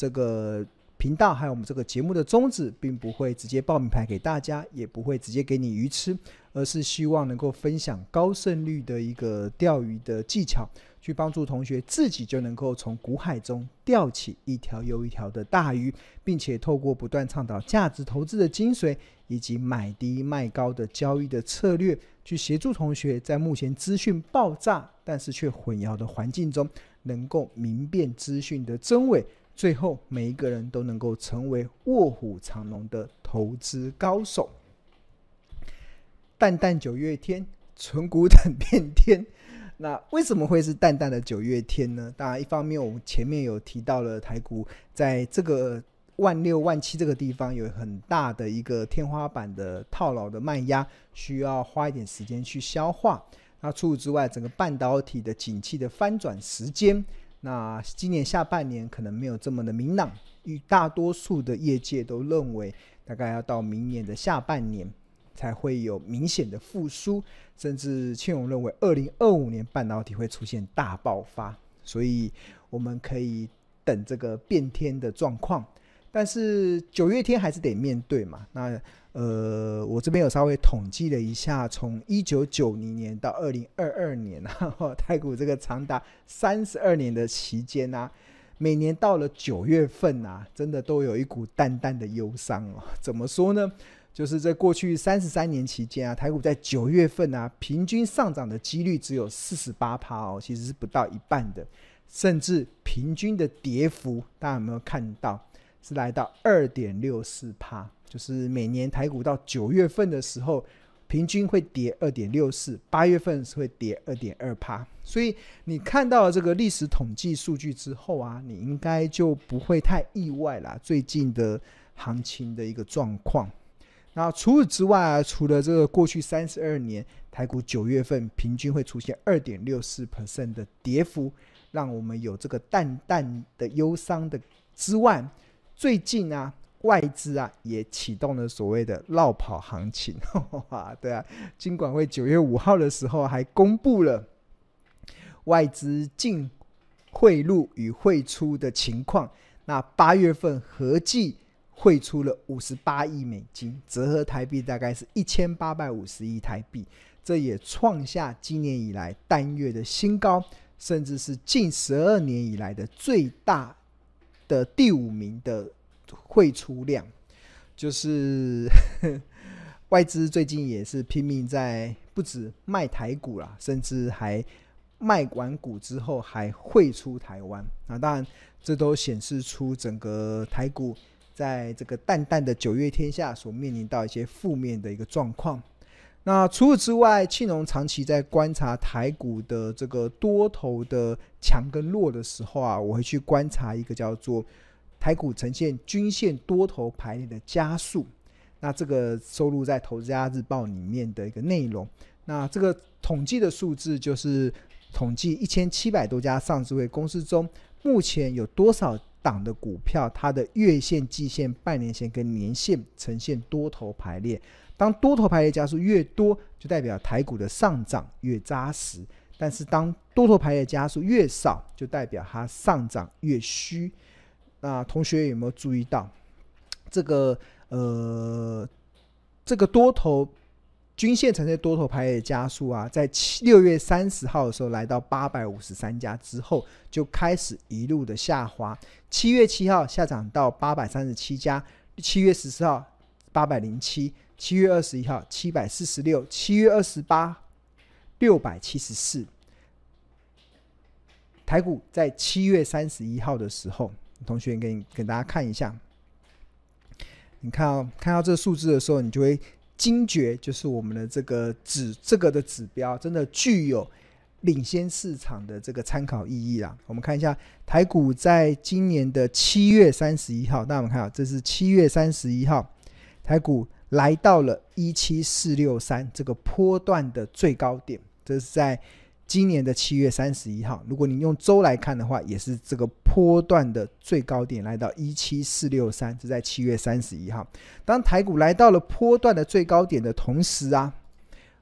这个频道还有我们这个节目的宗旨，并不会直接报名牌给大家，也不会直接给你鱼吃，而是希望能够分享高胜率的一个钓鱼的技巧，去帮助同学自己就能够从股海中钓起一条又一条的大鱼，并且透过不断倡导价值投资的精髓，以及买低卖高的交易的策略，去协助同学在目前资讯爆炸但是却混淆的环境中，能够明辨资讯的真伪。最后，每一个人都能够成为卧虎藏龙的投资高手。淡淡九月天，存股等变天。那为什么会是淡淡的九月天呢？当然，一方面我们前面有提到了台股在这个万六万七这个地方有很大的一个天花板的套牢的卖压，需要花一点时间去消化。那除此之外，整个半导体的景气的翻转时间。那今年下半年可能没有这么的明朗，与大多数的业界都认为，大概要到明年的下半年才会有明显的复苏，甚至庆荣认为二零二五年半导体会出现大爆发，所以我们可以等这个变天的状况。但是九月天还是得面对嘛。那呃，我这边有稍微统计了一下，从一九九零年到二零二二年啊，台股这个长达三十二年的期间啊，每年到了九月份啊，真的都有一股淡淡的忧伤哦。怎么说呢？就是在过去三十三年期间啊，台股在九月份啊，平均上涨的几率只有四十八趴哦，其实是不到一半的，甚至平均的跌幅，大家有没有看到？是来到二点六四趴，就是每年台股到九月份的时候，平均会跌二点六四，八月份是会跌二点二趴。所以你看到了这个历史统计数据之后啊，你应该就不会太意外啦。最近的行情的一个状况。那除此之外啊，除了这个过去三十二年台股九月份平均会出现二点六四 percent 的跌幅，让我们有这个淡淡的忧伤的之外。最近啊，外资啊也启动了所谓的绕跑行情，对啊，金管会九月五号的时候还公布了外资净汇入与汇出的情况。那八月份合计汇出了五十八亿美金，折合台币大概是一千八百五十亿台币，这也创下今年以来单月的新高，甚至是近十二年以来的最大。的第五名的汇出量，就是 外资最近也是拼命在不止卖台股啦，甚至还卖完股之后还汇出台湾。那当然，这都显示出整个台股在这个淡淡的九月天下所面临到一些负面的一个状况。那除此之外，庆隆长期在观察台股的这个多头的强跟弱的时候啊，我会去观察一个叫做台股呈现均线多头排列的加速。那这个收录在《投资家日报》里面的一个内容。那这个统计的数字就是统计一千七百多家上市柜公司中，目前有多少档的股票，它的月线、季线、半年线跟年线呈现多头排列。当多头排列加数越多，就代表台股的上涨越扎实；但是当多头排列加数越少，就代表它上涨越虚。那同学有没有注意到这个？呃，这个多头均线呈现多头排列加速啊，在七六月三十号的时候来到八百五十三家之后，就开始一路的下滑。七月七号下涨到八百三十七家，七月十四号八百零七。七月二十一号七百四十六，七月二十八六百七十四。台股在七月三十一号的时候，同学给你给大家看一下，你看到看到这个数字的时候，你就会惊觉，就是我们的这个指这个的指标真的具有领先市场的这个参考意义啦。我们看一下台股在今年的七月三十一号，那我们看啊这是七月三十一号台股。来到了一七四六三这个波段的最高点，这是在今年的七月三十一号。如果你用周来看的话，也是这个波段的最高点，来到一七四六三，是在七月三十一号。当台股来到了波段的最高点的同时啊，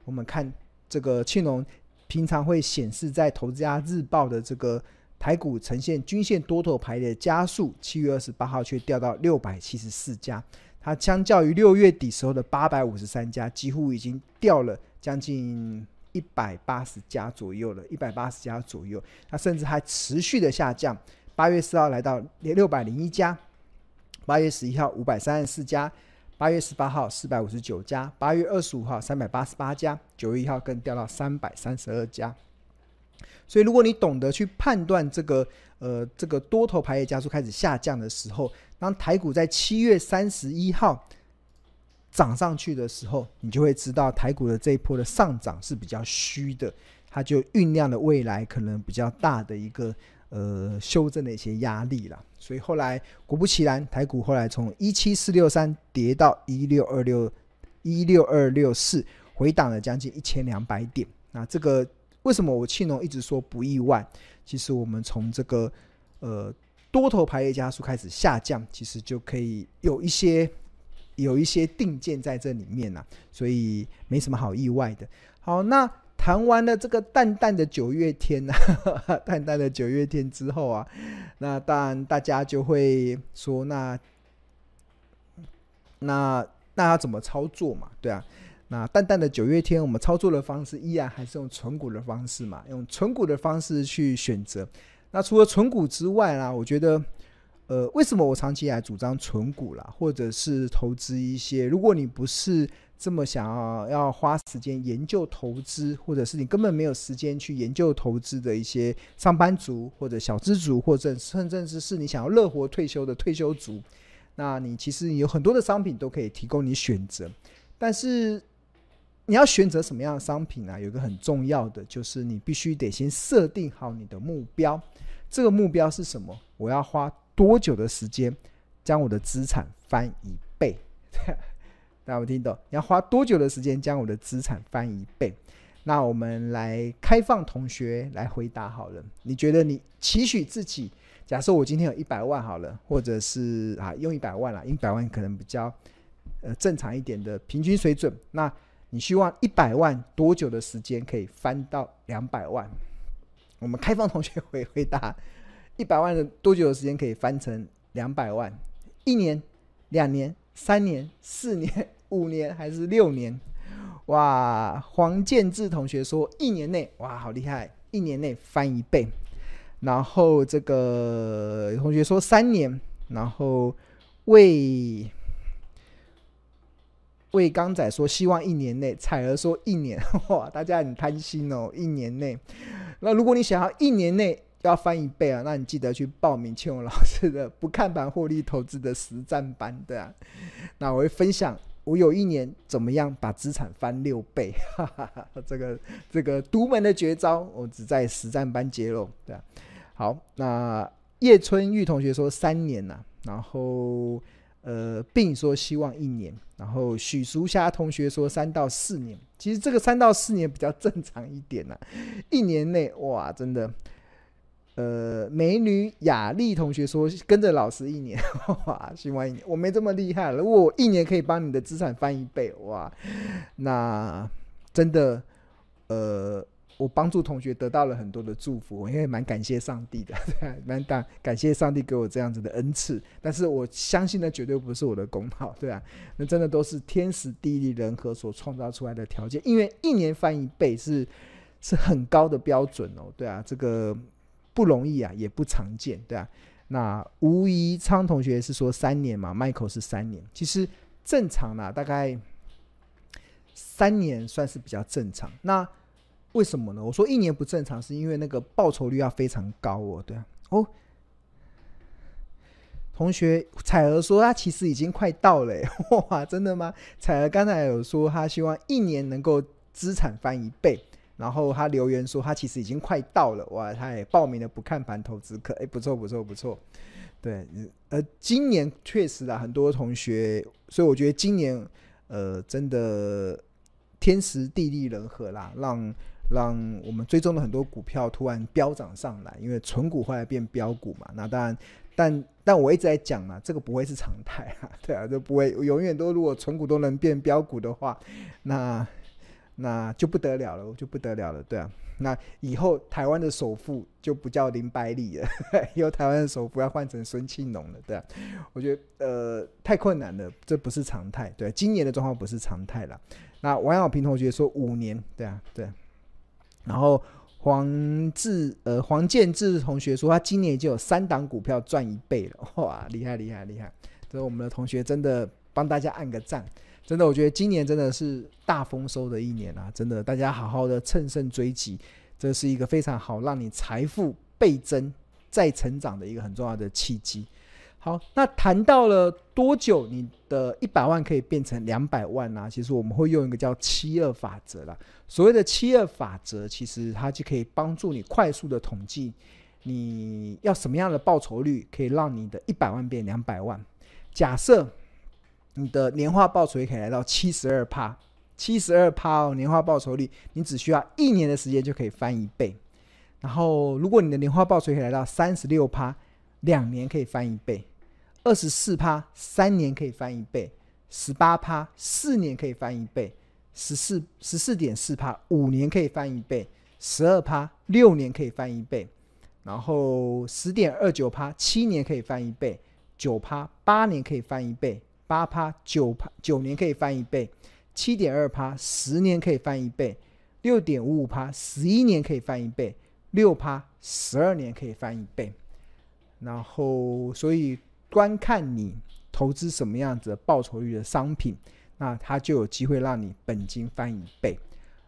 我们看这个庆隆平常会显示在《投资家日报》的这个台股呈现均线多头排列加速，七月二十八号却掉到六百七十四家，它相较于六月底时候的八百五十三家，几乎已经掉了将近一百八十家左右了，一百八十家左右，它甚至还持续的下降。八月四号来到六百零一家，八月十一号五百三十四家，八月十八号四百五十九家，八月二十五号三百八十八家，九月一号更掉到三百三十二家。所以，如果你懂得去判断这个呃这个多头排列加速开始下降的时候，当台股在七月三十一号涨上去的时候，你就会知道台股的这一波的上涨是比较虚的，它就酝酿了未来可能比较大的一个呃修正的一些压力了。所以后来果不其然，台股后来从一七四六三跌到一六二六一六二六四，回档了将近一千两百点。那这个。为什么我庆农一直说不意外？其实我们从这个呃多头排列加速开始下降，其实就可以有一些有一些定见在这里面了，所以没什么好意外的。好，那谈完了这个淡淡的九月天呢，淡淡的九月天之后啊，那当然大家就会说，那那那要怎么操作嘛？对啊。那淡淡的九月天，我们操作的方式依然还是用存股的方式嘛，用存股的方式去选择。那除了存股之外啦，我觉得，呃，为什么我长期以来主张存股啦，或者是投资一些？如果你不是这么想要要花时间研究投资，或者是你根本没有时间去研究投资的一些上班族或者小资族，或者甚至是你想要乐活退休的退休族，那你其实有很多的商品都可以提供你选择，但是。你要选择什么样的商品呢、啊？有一个很重要的，就是你必须得先设定好你的目标。这个目标是什么？我要花多久的时间将我的资产翻一倍？大家有没听懂？你要花多久的时间将我的资产翻一倍？那我们来开放同学来回答好了。你觉得你期许自己？假设我今天有一百万好了，或者是啊用一百万啦，一百万可能比较呃正常一点的平均水准。那你希望一百万多久的时间可以翻到两百万？我们开放同学回回答：一百万的多久的时间可以翻成两百万？一年、两年、三年、四年、五年还是六年？哇！黄建志同学说一年内，哇，好厉害！一年内翻一倍。然后这个同学说三年，然后为。魏刚仔说：“希望一年内。”彩儿说：“一年。”哇，大家很贪心哦！一年内，那如果你想要一年内要翻一倍啊，那你记得去报名庆荣老师的不看盘获利投资的实战班，对啊。那我会分享我有一年怎么样把资产翻六倍，哈哈哈，这个这个独门的绝招，我只在实战班揭露，对啊。好，那叶春玉同学说三年呐、啊，然后。呃，并说希望一年，然后许淑霞同学说三到四年，其实这个三到四年比较正常一点呐、啊，一年内哇，真的，呃，美女雅丽同学说跟着老师一年，哇，希望一年，我没这么厉害，如果我一年可以帮你的资产翻一倍，哇，那真的，呃。我帮助同学得到了很多的祝福，我也蛮感谢上帝的，蛮大感谢上帝给我这样子的恩赐。但是我相信那绝对不是我的功劳，对啊，那真的都是天时地利人和所创造出来的条件。因为一年翻一倍是是很高的标准哦，对啊，这个不容易啊，也不常见，对啊。那吴怡昌同学是说三年嘛，Michael 是三年，其实正常啦，大概三年算是比较正常。那为什么呢？我说一年不正常，是因为那个报酬率要非常高哦。对啊，哦，同学彩儿说他其实已经快到了，哇，真的吗？彩儿刚才有说他希望一年能够资产翻一倍，然后他留言说他其实已经快到了，哇，他也报名了不看盘投资课，哎，不错不错不错。对，呃，今年确实啊，很多同学，所以我觉得今年呃，真的天时地利人和啦，让。让我们追踪的很多股票突然飙涨上来，因为存股后来变标股嘛。那当然，但但我一直在讲嘛，这个不会是常态啊，对啊，就不会永远都如果存股都能变标股的话，那那就不得了了，就不得了了，对啊。那以后台湾的首富就不叫林百里了，以后台湾的首富要换成孙庆龙了，对啊。我觉得呃太困难了，这不是常态，对啊。今年的状况不是常态了。那王小平同学说五年，对啊，对。然后黄志呃黄建志同学说他今年已经有三档股票赚一倍了，哇，厉害厉害厉害！这我们的同学真的帮大家按个赞。真的，我觉得今年真的是大丰收的一年啊！真的，大家好好的乘胜追击，这是一个非常好让你财富倍增再成长的一个很重要的契机。好，那谈到了多久你的一百万可以变成两百万呢？其实我们会用一个叫七二法则啦。所谓的七二法则，其实它就可以帮助你快速的统计你要什么样的报酬率可以让你的一百万变两百万。假设。你的年化报酬率可以来到七十二趴，七十二趴哦，年化报酬率，你只需要一年的时间就可以翻一倍。然后，如果你的年化报酬率可以来到三十六趴，两年可以翻一倍；二十四趴，三年可以翻一倍；十八趴，四年可以翻一倍；十四十四点四趴，五年可以翻一倍；十二趴，六年可以翻一倍；然后十点二九趴，七年可以翻一倍；九趴，八年可以翻一倍。八趴九趴九年可以翻一倍，七点二趴十年可以翻一倍，六点五五趴十一年可以翻一倍，六趴十二年可以翻一倍。然后，所以观看你投资什么样子的报酬率的商品，那它就有机会让你本金翻一倍。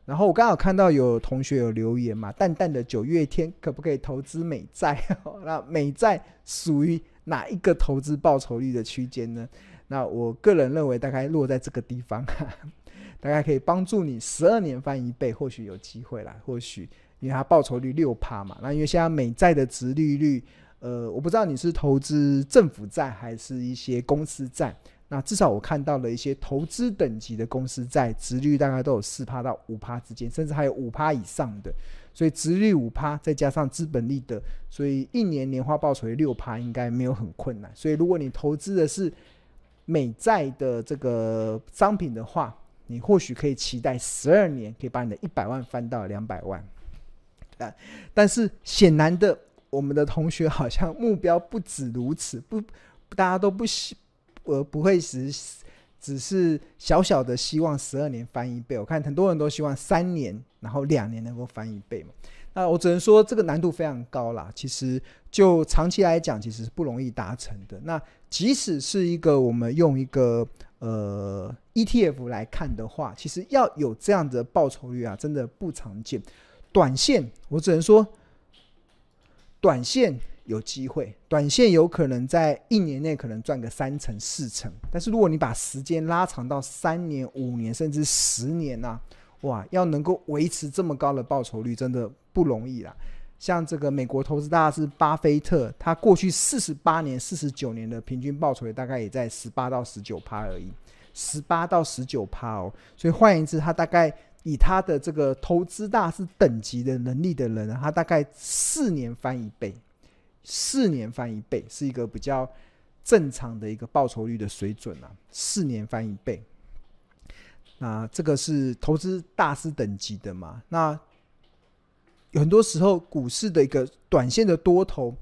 然后我刚好看到有同学有留言嘛，淡淡的九月天可不可以投资美债？那美债属于哪一个投资报酬率的区间呢？那我个人认为，大概落在这个地方，大概可以帮助你十二年翻一倍，或许有机会啦。或许因为它报酬率六趴嘛，那因为现在美债的殖利率，呃，我不知道你是投资政府债还是一些公司债。那至少我看到了一些投资等级的公司债，殖率大概都有四趴到五趴之间，甚至还有五趴以上的。所以殖率五趴，再加上资本利得，所以一年年化报酬率六趴应该没有很困难。所以如果你投资的是美债的这个商品的话，你或许可以期待十二年可以把你的一百万翻到两百万。啊，但是显然的，我们的同学好像目标不止如此，不，大家都不希，呃，不会只只是小小的希望十二年翻一倍。我看很多人都希望三年，然后两年能够翻一倍嘛。那我只能说，这个难度非常高啦。其实就长期来讲，其实是不容易达成的。那即使是一个我们用一个呃 ETF 来看的话，其实要有这样的报酬率啊，真的不常见。短线我只能说，短线有机会，短线有可能在一年内可能赚个三成四成。但是如果你把时间拉长到三年、五年甚至十年啊，哇，要能够维持这么高的报酬率，真的。不容易啦，像这个美国投资大师巴菲特，他过去四十八年、四十九年的平均报酬率大概也在十八到十九趴而已，十八到十九趴哦。所以换言之，他大概以他的这个投资大师等级的能力的人，他大概四年翻一倍，四年翻一倍是一个比较正常的一个报酬率的水准啊，四年翻一倍。那这个是投资大师等级的嘛？那很多时候，股市的一个短线的多头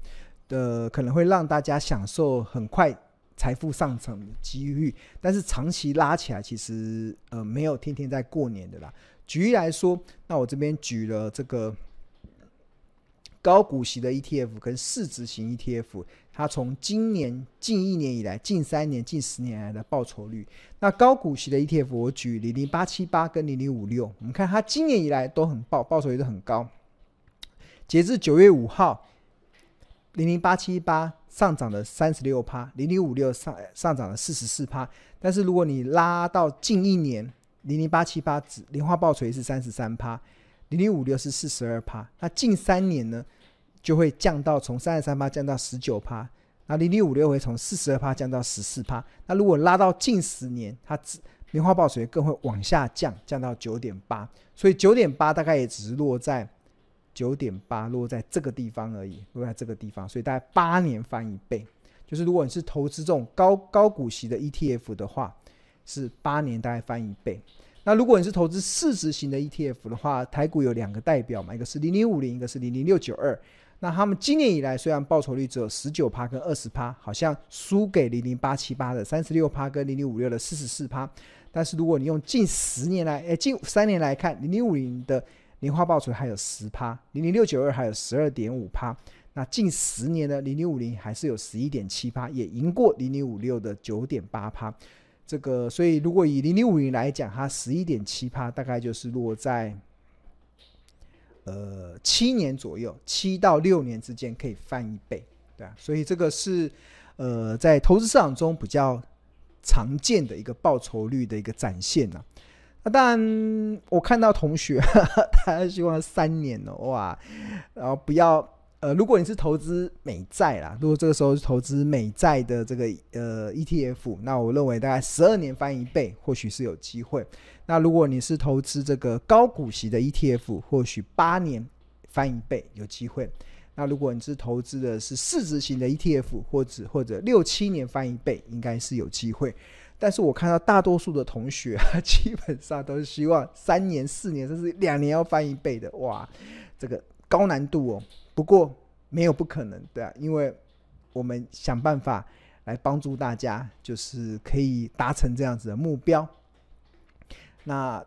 的可能会让大家享受很快财富上层的机遇，但是长期拉起来，其实呃没有天天在过年的啦。举例来说，那我这边举了这个高股息的 ETF 跟市值型 ETF，它从今年近一年以来、近三年、近十年来的报酬率。那高股息的 ETF 我举零零八七八跟零零五六，我们看它今年以来都很报报酬率都很高。截至九月五号，零零八七八上涨了三十六趴，零零五六上上涨了四十四趴。但是如果你拉到近一年，零零八七八指年化报酬是三十三趴，零零五六是四十二趴。那近三年呢，就会降到从三十三趴降到十九趴，那零零五六会从四十二趴降到十四趴。那如果拉到近十年，它只年化报酬更会往下降，降到九点八。所以九点八大概也只是落在。九点八落在这个地方而已，落在这个地方，所以大概八年翻一倍。就是如果你是投资这种高高股息的 ETF 的话，是八年大概翻一倍。那如果你是投资市值型的 ETF 的话，台股有两个代表嘛，一个是零零五零，一个是零零六九二。那他们今年以来虽然报酬率只有十九趴跟二十趴，好像输给零零八七八的三十六趴跟零零五六的四十四趴。但是如果你用近十年来，诶，近三年来看，零零五零的年化报酬还有十趴，零零六九二还有十二点五趴。那近十年呢零零五零还是有十一点七趴，也赢过零零五六的九点八趴。这个，所以如果以零零五零来讲，它十一点七趴，大概就是落在呃七年左右，七到六年之间可以翻一倍，对啊。所以这个是呃在投资市场中比较。常见的一个报酬率的一个展现呢、那当然我看到同学 他希望三年哦，哇，然后不要呃，如果你是投资美债啦，如果这个时候是投资美债的这个呃 ETF，那我认为大概十二年翻一倍或许是有机会。那如果你是投资这个高股息的 ETF，或许八年翻一倍有机会。那如果你是投资的是市值型的 ETF，或者或者六七年翻一倍，应该是有机会。但是我看到大多数的同学啊，基本上都是希望三年、四年，甚至两年要翻一倍的。哇，这个高难度哦。不过没有不可能，对啊，因为我们想办法来帮助大家，就是可以达成这样子的目标。那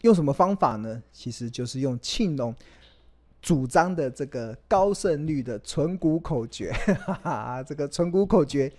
用什么方法呢？其实就是用庆农。主张的这个高胜率的存股口诀，哈哈，这个存股口诀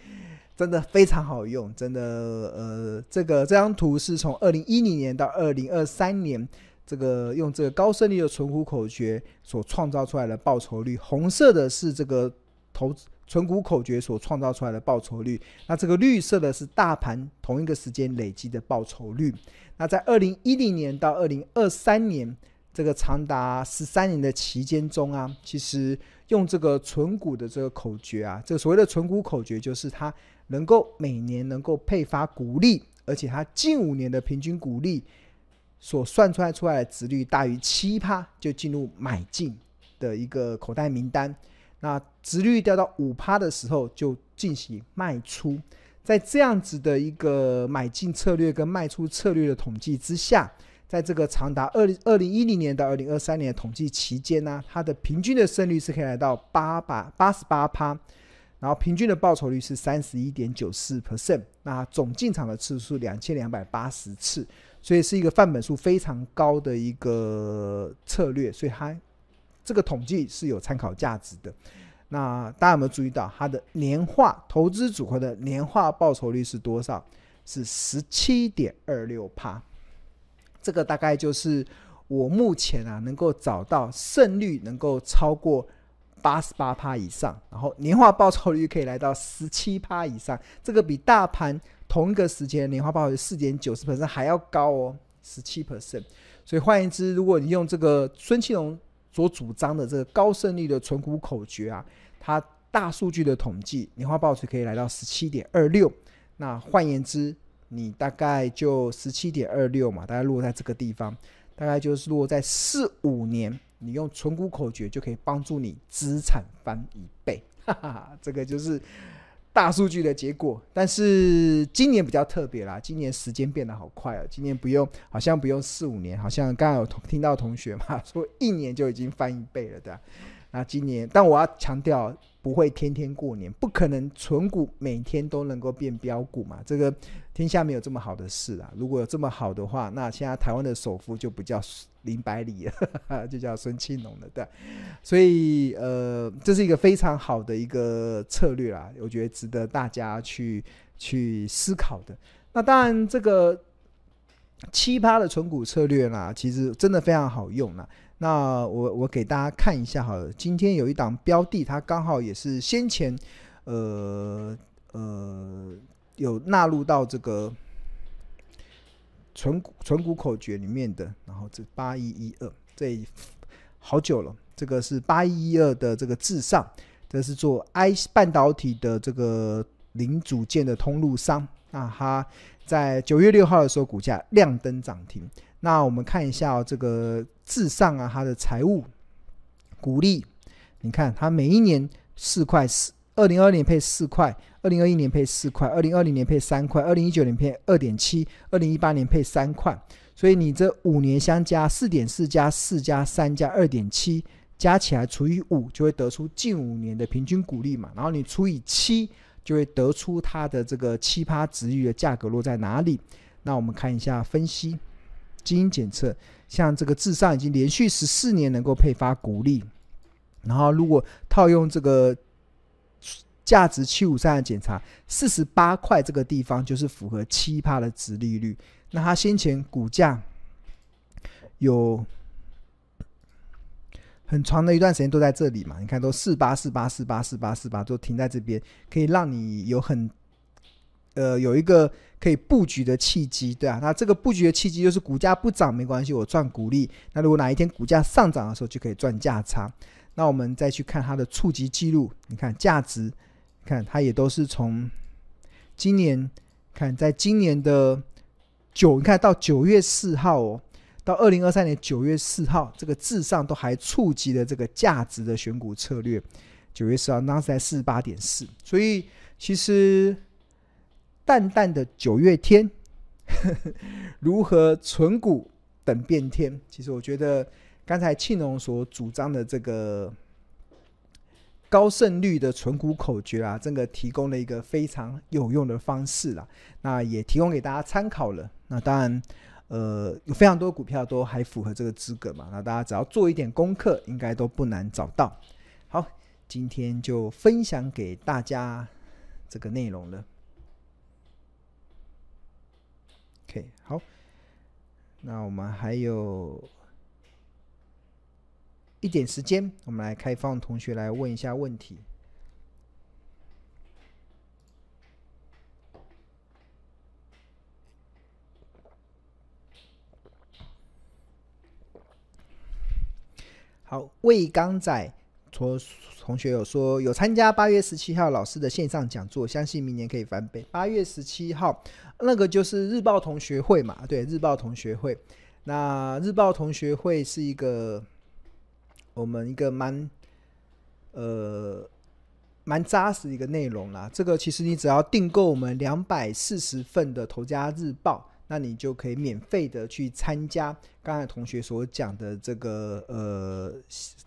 真的非常好用，真的，呃，这个这张图是从二零一零年到二零二三年，这个用这个高胜率的存股口诀所创造出来的报酬率，红色的是这个投存股口诀所创造出来的报酬率，那这个绿色的是大盘同一个时间累积的报酬率，那在二零一零年到二零二三年。这个长达十三年的期间中啊，其实用这个存股的这个口诀啊，这个所谓的存股口诀就是它能够每年能够配发股利，而且它近五年的平均股利所算出来出来的值率大于七趴，就进入买进的一个口袋名单。那值率掉到五趴的时候，就进行卖出。在这样子的一个买进策略跟卖出策略的统计之下。在这个长达二零二零一零年到二零二三年的统计期间呢、它的平均的胜率是可以来到八百八十八趴，然后平均的报酬率是三十一点九四 percent，那总进场的次数两千两百八十次，所以是一个范本数非常高的一个策略，所以它这个统计是有参考价值的。那大家有没有注意到它的年化投资组合的年化报酬率是多少？是十七点二六趴。这个大概就是我目前啊能够找到胜率能够超过八十八趴以上，然后年化报酬率可以来到十七趴以上，这个比大盘同一个时间年化报酬四点九十 percent 还要高哦，十七 percent。所以换言之，如果你用这个孙庆龙所主张的这个高胜率的存股口诀啊，它大数据的统计年化报酬可以来到十七点二六。那换言之，你大概就十七点二六嘛，大概落在这个地方，大概就是落在四五年，你用存股口诀就可以帮助你资产翻一倍，哈哈，这个就是大数据的结果。但是今年比较特别啦，今年时间变得好快啊，今年不用，好像不用四五年，好像刚刚有听到同学嘛说一年就已经翻一倍了，的？那今年，但我要强调。不会天天过年，不可能存股每天都能够变标股嘛？这个天下没有这么好的事啊！如果有这么好的话，那现在台湾的首富就不叫林百里了，就叫孙庆龙了，对。所以呃，这是一个非常好的一个策略啦，我觉得值得大家去去思考的。那当然，这个奇葩的存股策略啦，其实真的非常好用啦。那我我给大家看一下好了，今天有一档标的，它刚好也是先前，呃呃有纳入到这个存股存股口诀里面的，然后这八一一二，这好久了，这个是八一一二的这个至上，这是做 I 半导体的这个零组件的通路商，那它在九月六号的时候股价亮灯涨停。那我们看一下哦，这个至上啊，它的财务股利，你看它每一年四块四二零二二年配四块，二零二一年配四块，二零二零年配三块，二零一九年配二点七，二零一八年配三块。所以你这五年相加四点四加四加三加二点七，加起来除以五，就会得出近五年的平均股利嘛。然后你除以七，就会得出它的这个七趴值域的价格落在哪里。那我们看一下分析，基因检测，像这个至上已经连续十四年能够配发股利，然后如果套用这个价值七五三的检查，四十八块这个地方就是符合七趴的值利率。那它先前股价有很长的一段时间都在这里嘛？你看都四八四八四八四八四八都停在这边，可以让你有很呃有一个可以布局的契机，对啊。那这个布局的契机就是股价不涨没关系，我赚股利。那如果哪一天股价上涨的时候，就可以赚价差。那我们再去看它的触及记录，你看价值，看它也都是从今年看，在今年的。九，你看到九月四号哦，到二零二三年九月四号，这个至上都还触及了这个价值的选股策略。九月四号，当时在四十八点四，所以其实淡淡的九月天，如何存股等变天？其实我觉得刚才庆隆所主张的这个。高胜率的存股口诀啊，这个提供了一个非常有用的方式啦。那也提供给大家参考了。那当然，呃，有非常多股票都还符合这个资格嘛。那大家只要做一点功课，应该都不难找到。好，今天就分享给大家这个内容了。OK，好，那我们还有。一点时间，我们来开放同学来问一下问题。好，魏刚仔说同学有说有参加八月十七号老师的线上讲座，相信明年可以翻倍。八月十七号那个就是日报同学会嘛？对，日报同学会。那日报同学会是一个。我们一个蛮呃蛮扎实的一个内容啦。这个其实你只要订购我们两百四十份的《头家日报》，那你就可以免费的去参加刚才同学所讲的这个呃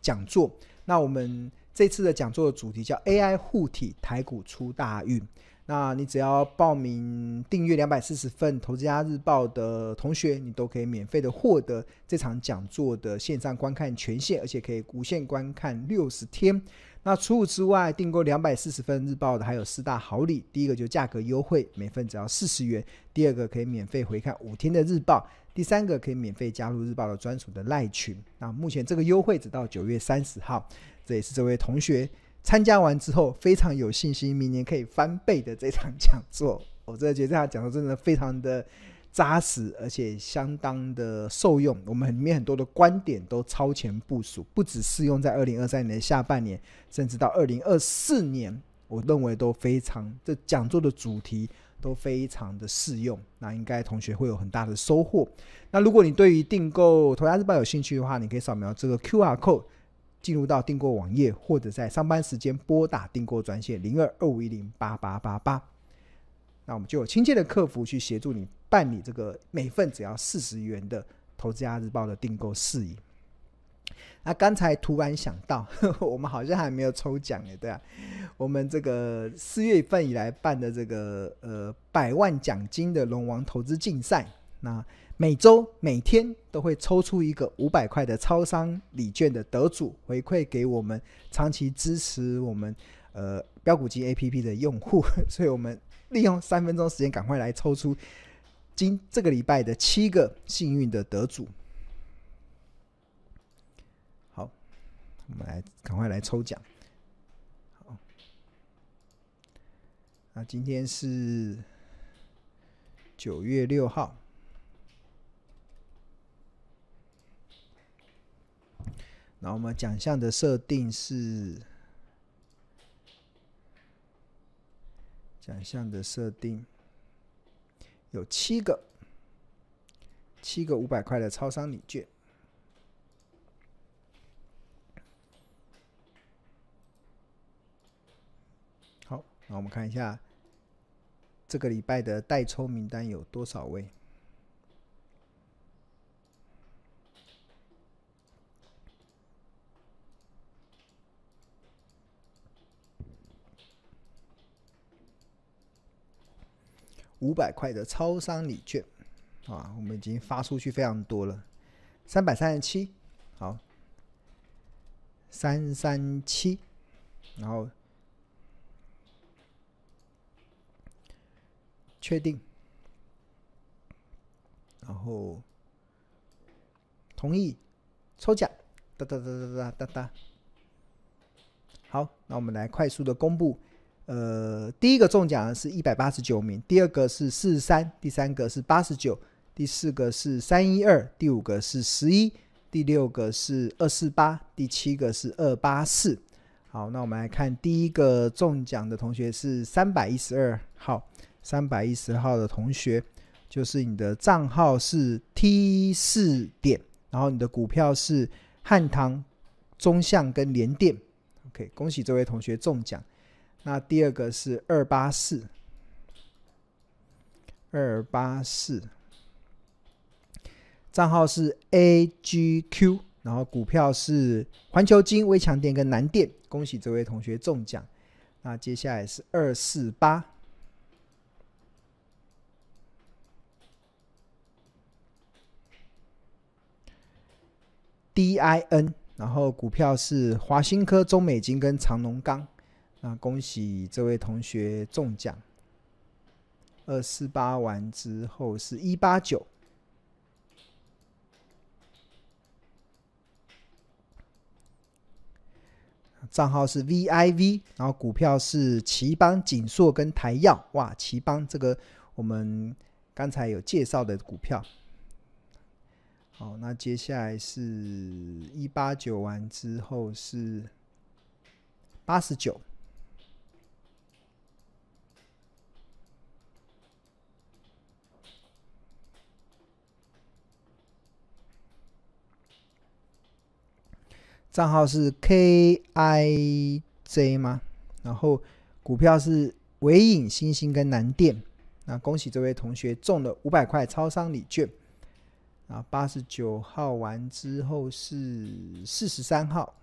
讲座。那我们这次的讲座的主题叫 “AI 护体，台股出大运”。那你只要报名订阅两百四十份《投资家日报》的同学，你都可以免费的获得这场讲座的线上观看权限，而且可以无限观看六十天。那除此之外，订购两百四十份日报的还有四大好礼：第一个就是价格优惠，每份只要四十元；第二个可以免费回看五天的日报；第三个可以免费加入日报的专属的赖群。那目前这个优惠只到九月三十号，这也是这位同学。参加完之后非常有信心，明年可以翻倍的这场讲座，我真的觉得这场讲座真的非常的扎实，而且相当的受用。我们里面很多的观点都超前部署，不只适用在二零二三年下半年，甚至到二零二四年，我认为都非常这讲座的主题都非常的适用。那应该同学会有很大的收获。那如果你对于订购《头家日报》有兴趣的话，你可以扫描这个 QR code。进入到订购网页，或者在上班时间拨打订购专线零二二五一零八八八八，那我们就有亲切的客服去协助你办理这个每份只要四十元的《投资家日报》的订购事宜。那刚才突然想到，我们好像还没有抽奖诶，对啊，我们这个四月份以来办的这个呃百万奖金的龙王投资竞赛，那。每周每天都会抽出一个五百块的超商礼券的得主，回馈给我们长期支持我们呃标股金 APP 的用户，所以我们利用三分钟时间，赶快来抽出今这个礼拜的七个幸运的得主。好，我们来赶快来抽奖。好，那今天是九月六号。那我们奖项的设定是，奖项的设定有七个，七个五百块的超商礼券。好那我们看一下这个礼拜的代抽名单有多少位？五百块的超商礼券啊，我们已经发出去非常多了，三百三十七，好，三三七，然后确定，然后同意抽奖，哒哒哒哒哒哒哒，好，那我们来快速的公布。呃，第一个中奖的是一百八十九名，第二个是四十三，第三个是八十九，第四个是三一二，第五个是十一，第六个是二四八，第七个是二八四。好，那我们来看第一个中奖的同学是三百一十二号，三百一十号的同学就是你的账号是 T 四点，然后你的股票是汉唐、中向跟联电。OK，恭喜这位同学中奖。那第二个是二八四，二八四，账号是 AGQ，然后股票是环球金、威强电跟南电，恭喜这位同学中奖。那接下来是二四八，DIN，然后股票是华新科、中美金跟长农钢。那恭喜这位同学中奖，二四八完之后是一八九，账号是 VIV，然后股票是奇邦、景硕跟台耀。哇，奇邦这个我们刚才有介绍的股票。好，那接下来是一八九完之后是八十九。账号是 KIJ 吗？然后股票是纬颖、欣兴跟南电。那恭喜这位同学中了五百块超商礼券。啊，八十九号完之后是四十三号，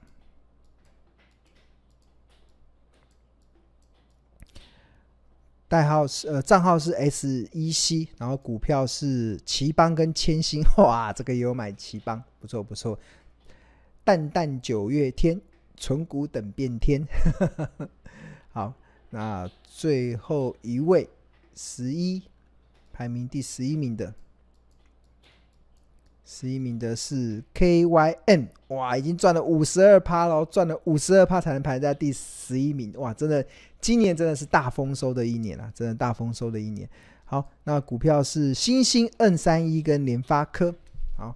代号是呃账号是 SEC，然后股票是奇邦跟千星。哇，这个也有买奇邦，不错不错。淡淡九月天，存股等变天。好，那最后一位十一排名第十一名的，十一名的是 KYN，哇，已经赚了五十二趴了，赚了五十二趴才能排在第十一名，哇，真的，今年真的是大丰收的一年啊，真的大丰收的一年。好，那股票是欣兴 N 三一跟联发科。好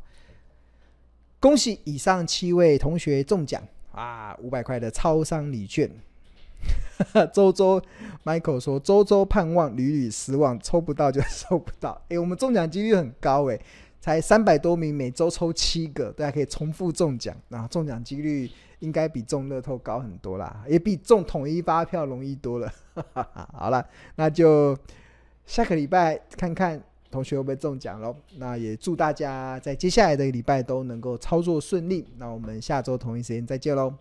恭喜以上七位同学中奖啊！五百块的超商礼券。周周 Michael 说：“周周盼望，屡屡失望，抽不到就抽不到。”哎，我们中奖几率很高哎，才三百多名，每周抽七个，大家可以重复中奖，然后中奖几率应该比中乐透高很多啦，也比中统一发票容易多了。好了，那就下个礼拜看看。同学会不会中奖喽？那也祝大家在接下来的礼拜都能够操作顺利。那我们下周同一时间再见喽。